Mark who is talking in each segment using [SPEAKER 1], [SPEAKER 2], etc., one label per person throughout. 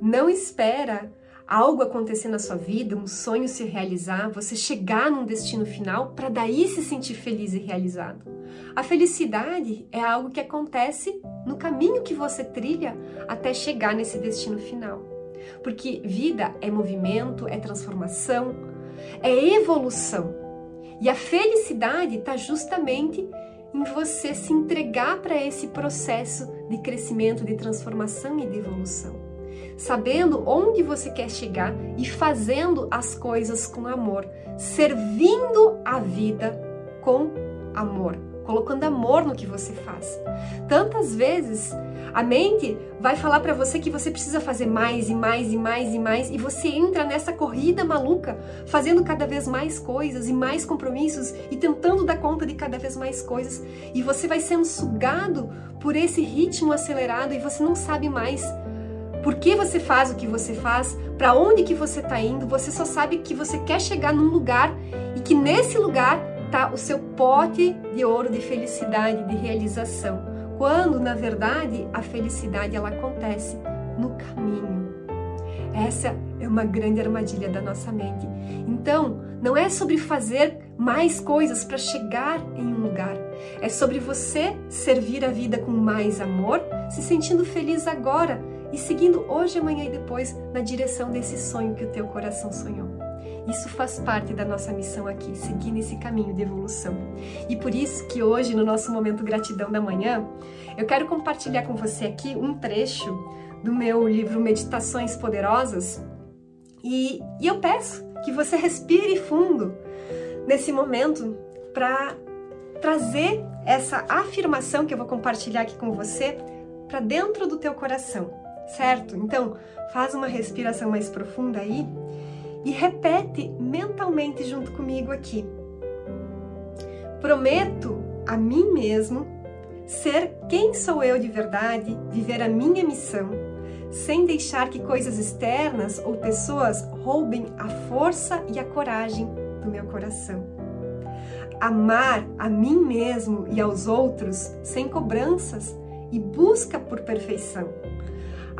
[SPEAKER 1] Não espera algo acontecer na sua vida, um sonho se realizar, você chegar num destino final para daí se sentir feliz e realizado. A felicidade é algo que acontece no caminho que você trilha até chegar nesse destino final. Porque vida é movimento, é transformação, é evolução. E a felicidade está justamente em você se entregar para esse processo de crescimento, de transformação e de evolução. Sabendo onde você quer chegar e fazendo as coisas com amor, servindo a vida com amor colocando amor no que você faz. Tantas vezes a mente vai falar para você que você precisa fazer mais e mais e mais e mais e você entra nessa corrida maluca, fazendo cada vez mais coisas e mais compromissos e tentando dar conta de cada vez mais coisas e você vai sendo sugado por esse ritmo acelerado e você não sabe mais por que você faz o que você faz, para onde que você está indo, você só sabe que você quer chegar num lugar e que nesse lugar tá o seu pote de ouro de felicidade, de realização, quando na verdade a felicidade ela acontece no caminho. Essa é uma grande armadilha da nossa mente. Então, não é sobre fazer mais coisas para chegar em um lugar. É sobre você servir a vida com mais amor, se sentindo feliz agora e seguindo hoje, amanhã e depois na direção desse sonho que o teu coração sonhou. Isso faz parte da nossa missão aqui, seguir nesse caminho de evolução. E por isso que hoje, no nosso momento gratidão da manhã, eu quero compartilhar com você aqui um trecho do meu livro Meditações Poderosas. E, e eu peço que você respire fundo nesse momento para trazer essa afirmação que eu vou compartilhar aqui com você para dentro do teu coração, certo? Então, faz uma respiração mais profunda aí e repete mentalmente junto comigo aqui. Prometo a mim mesmo ser quem sou eu de verdade, viver a minha missão, sem deixar que coisas externas ou pessoas roubem a força e a coragem do meu coração. Amar a mim mesmo e aos outros sem cobranças e busca por perfeição,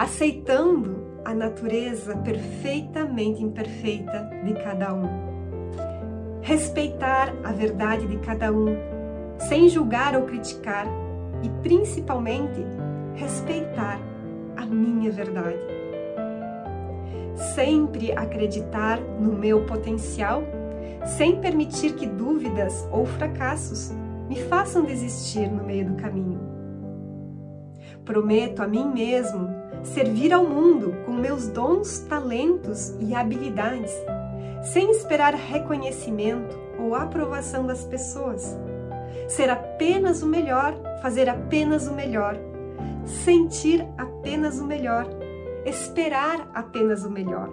[SPEAKER 1] aceitando a natureza perfeitamente imperfeita de cada um. Respeitar a verdade de cada um, sem julgar ou criticar, e principalmente respeitar a minha verdade. Sempre acreditar no meu potencial, sem permitir que dúvidas ou fracassos me façam desistir no meio do caminho. Prometo a mim mesmo servir ao mundo com meus dons, talentos e habilidades, sem esperar reconhecimento ou aprovação das pessoas. Ser apenas o melhor, fazer apenas o melhor, sentir apenas o melhor, esperar apenas o melhor.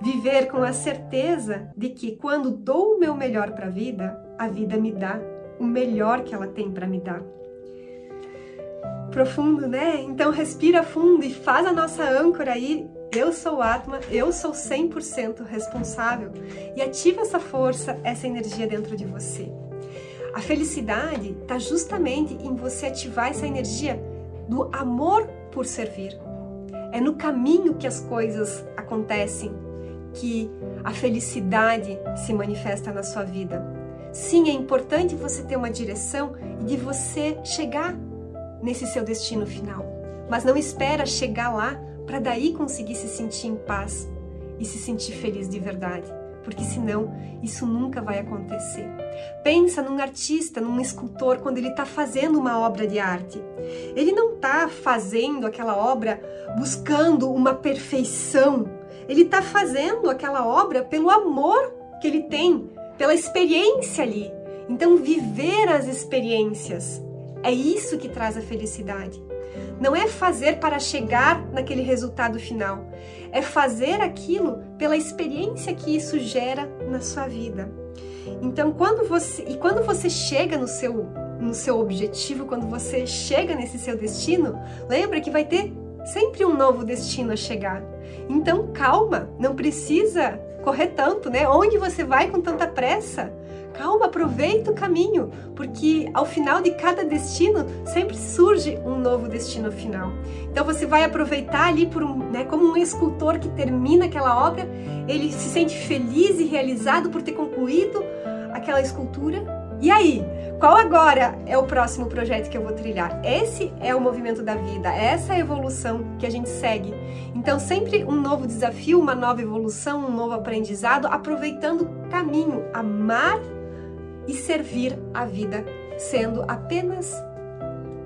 [SPEAKER 1] Viver com a certeza de que quando dou o meu melhor para a vida, a vida me dá o melhor que ela tem para me dar profundo, né? Então respira fundo e faz a nossa âncora aí. Eu sou Atma, eu sou 100% responsável e ativa essa força, essa energia dentro de você. A felicidade está justamente em você ativar essa energia do amor por servir. É no caminho que as coisas acontecem que a felicidade se manifesta na sua vida. Sim, é importante você ter uma direção e de você chegar nesse seu destino final. Mas não espera chegar lá para daí conseguir se sentir em paz e se sentir feliz de verdade, porque senão isso nunca vai acontecer. Pensa num artista, num escultor quando ele está fazendo uma obra de arte. Ele não está fazendo aquela obra buscando uma perfeição. Ele está fazendo aquela obra pelo amor que ele tem, pela experiência ali. Então, viver as experiências é isso que traz a felicidade. Não é fazer para chegar naquele resultado final, é fazer aquilo pela experiência que isso gera na sua vida. Então, quando você e quando você chega no seu no seu objetivo, quando você chega nesse seu destino, lembra que vai ter sempre um novo destino a chegar. Então, calma, não precisa correr tanto, né? Onde você vai com tanta pressa? Calma, aproveita o caminho, porque ao final de cada destino sempre surge um novo destino final. Então você vai aproveitar ali por um, né, como um escultor que termina aquela obra, ele se sente feliz e realizado por ter concluído aquela escultura. E aí, qual agora é o próximo projeto que eu vou trilhar? Esse é o movimento da vida, essa é a evolução que a gente segue. Então, sempre um novo desafio, uma nova evolução, um novo aprendizado, aproveitando o caminho, amar e servir a vida, sendo apenas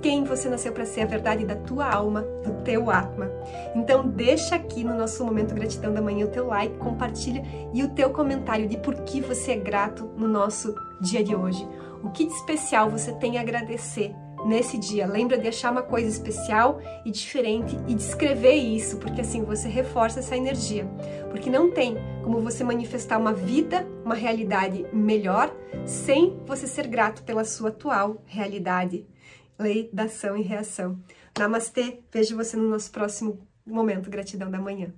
[SPEAKER 1] quem você nasceu para ser, a verdade da tua alma, do teu Atma. Então deixa aqui no nosso momento gratidão da manhã o teu like, compartilha e o teu comentário de por que você é grato no nosso dia de hoje. O que de especial você tem a agradecer nesse dia. Lembra de achar uma coisa especial e diferente e de escrever isso, porque assim você reforça essa energia. Porque não tem como você manifestar uma vida, uma realidade melhor sem você ser grato pela sua atual realidade. Lei da ação e reação. Namastê, vejo você no nosso próximo momento Gratidão da Manhã.